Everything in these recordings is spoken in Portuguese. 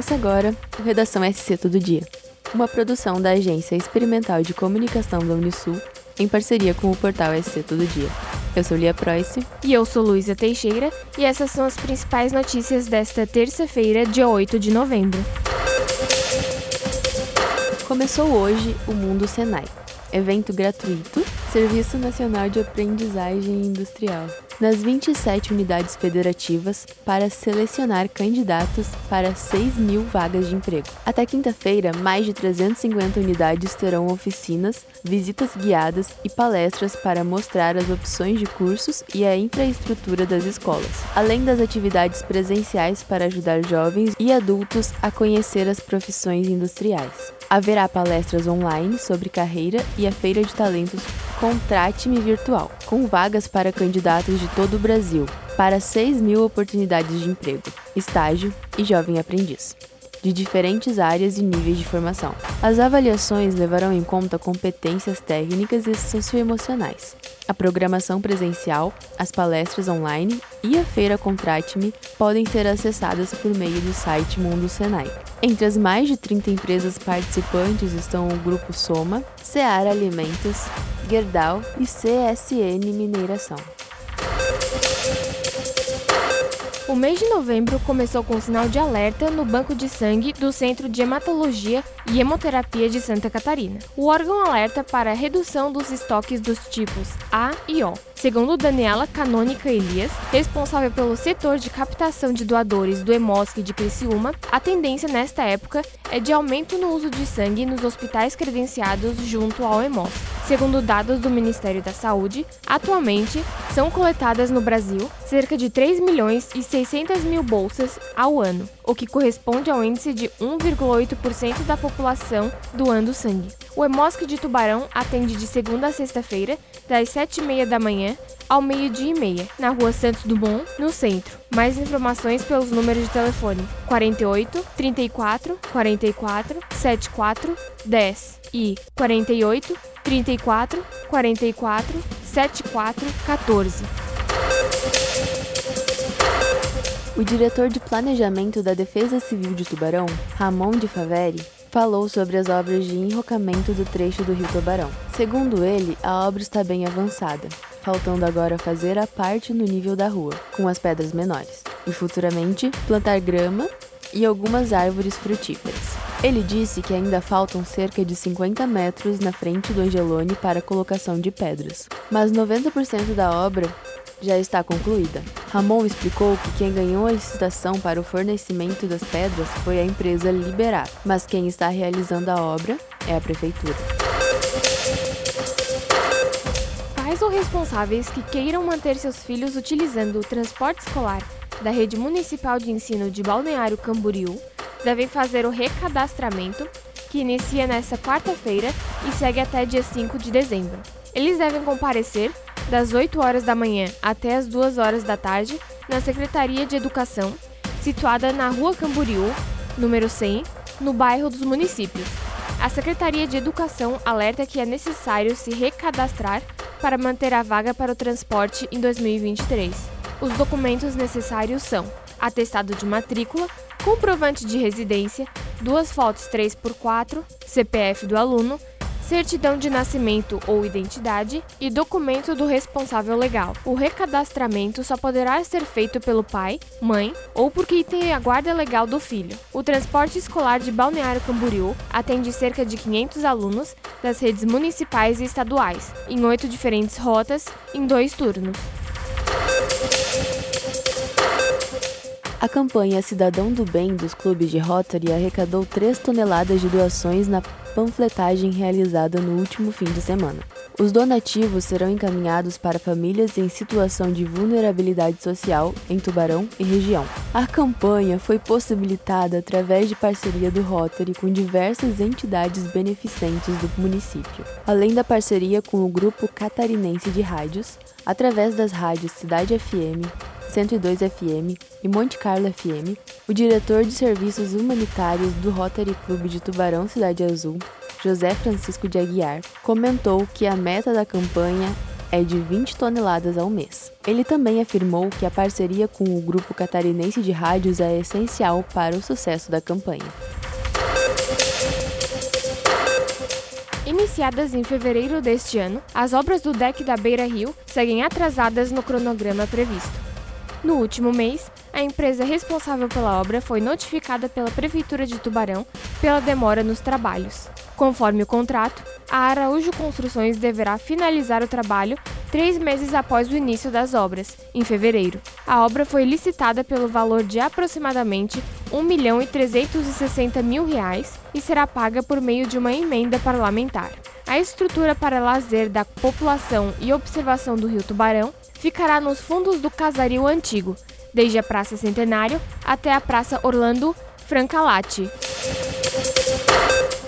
Começa agora o Redação SC Todo Dia, uma produção da Agência Experimental de Comunicação da Unisul em parceria com o portal SC Todo Dia. Eu sou Lia Preuss. E eu sou Luísa Teixeira, e essas são as principais notícias desta terça-feira, dia 8 de novembro. Começou hoje o Mundo Senai, evento gratuito, Serviço Nacional de Aprendizagem Industrial nas 27 unidades federativas para selecionar candidatos para 6 mil vagas de emprego. Até quinta-feira, mais de 350 unidades terão oficinas, visitas guiadas e palestras para mostrar as opções de cursos e a infraestrutura das escolas, além das atividades presenciais para ajudar jovens e adultos a conhecer as profissões industriais. Haverá palestras online sobre carreira e a Feira de Talentos Contrate-me Virtual, com vagas para candidatos de todo o Brasil, para 6 mil oportunidades de emprego, estágio e jovem aprendiz de diferentes áreas e níveis de formação. As avaliações levarão em conta competências técnicas e socioemocionais. A programação presencial, as palestras online e a feira Contrate-me podem ser acessadas por meio do site Mundo Senai. Entre as mais de 30 empresas participantes estão o Grupo Soma, Seara Alimentos, Gerdau e CSN Mineração. O mês de novembro começou com sinal de alerta no banco de sangue do Centro de Hematologia e Hemoterapia de Santa Catarina. O órgão alerta para a redução dos estoques dos tipos A e O. Segundo Daniela Canônica Elias, responsável pelo setor de captação de doadores do Hemosc de Criciúma, a tendência nesta época é de aumento no uso de sangue nos hospitais credenciados junto ao Hemosc. Segundo dados do Ministério da Saúde, atualmente são coletadas no Brasil cerca de 3 milhões e 600 mil bolsas ao ano, o que corresponde ao índice de 1,8% da população doando sangue. O Hemosc de Tubarão atende de segunda a sexta-feira, das 7h30 da manhã ao meio-dia e meia, na rua Santos Dumont, no centro. Mais informações pelos números de telefone 48 34 44 74 10 e 48 34 44 74 14. O diretor de planejamento da Defesa Civil de Tubarão, Ramon de Faveri, falou sobre as obras de enrocamento do trecho do Rio Tubarão. Segundo ele, a obra está bem avançada, faltando agora fazer a parte no nível da rua, com as pedras menores, e futuramente plantar grama e algumas árvores frutíferas. Ele disse que ainda faltam cerca de 50 metros na frente do Angelone para a colocação de pedras, mas 90% da obra já está concluída. Ramon explicou que quem ganhou a licitação para o fornecimento das pedras foi a empresa Liberar, mas quem está realizando a obra é a prefeitura. Pais ou responsáveis que queiram manter seus filhos utilizando o transporte escolar da rede municipal de ensino de Balneário Camboriú devem fazer o recadastramento, que inicia nesta quarta-feira e segue até dia 5 de dezembro. Eles devem comparecer das 8 horas da manhã até as 2 horas da tarde na Secretaria de Educação, situada na Rua Camboriú, número 100, no bairro dos Municípios. A Secretaria de Educação alerta que é necessário se recadastrar para manter a vaga para o transporte em 2023. Os documentos necessários são atestado de matrícula, comprovante de residência, duas fotos 3x4, CPF do aluno, certidão de nascimento ou identidade e documento do responsável legal. O recadastramento só poderá ser feito pelo pai, mãe ou por quem tem a guarda legal do filho. O transporte escolar de Balneário Camboriú atende cerca de 500 alunos das redes municipais e estaduais, em oito diferentes rotas, em dois turnos. A campanha Cidadão do Bem dos clubes de Rotary arrecadou 3 toneladas de doações na panfletagem realizada no último fim de semana. Os donativos serão encaminhados para famílias em situação de vulnerabilidade social em Tubarão e região. A campanha foi possibilitada através de parceria do Rotary com diversas entidades beneficentes do município, além da parceria com o Grupo Catarinense de Rádios, através das rádios Cidade FM, 102 FM e Monte Carlo FM, o diretor de serviços humanitários do Rotary Clube de Tubarão Cidade Azul, José Francisco de Aguiar, comentou que a meta da campanha é de 20 toneladas ao mês. Ele também afirmou que a parceria com o grupo catarinense de rádios é essencial para o sucesso da campanha. Iniciadas em fevereiro deste ano, as obras do deck da Beira Rio seguem atrasadas no cronograma previsto. No último mês, a empresa responsável pela obra foi notificada pela Prefeitura de Tubarão pela demora nos trabalhos. Conforme o contrato, a Araújo Construções deverá finalizar o trabalho três meses após o início das obras, em fevereiro. A obra foi licitada pelo valor de aproximadamente 1 milhão e 360 mil reais e será paga por meio de uma emenda parlamentar. A estrutura para lazer da população e observação do Rio Tubarão ficará nos fundos do casario antigo, desde a Praça Centenário até a Praça Orlando Francalati.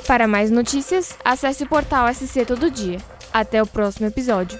Para mais notícias, acesse o portal SC Todo Dia. Até o próximo episódio.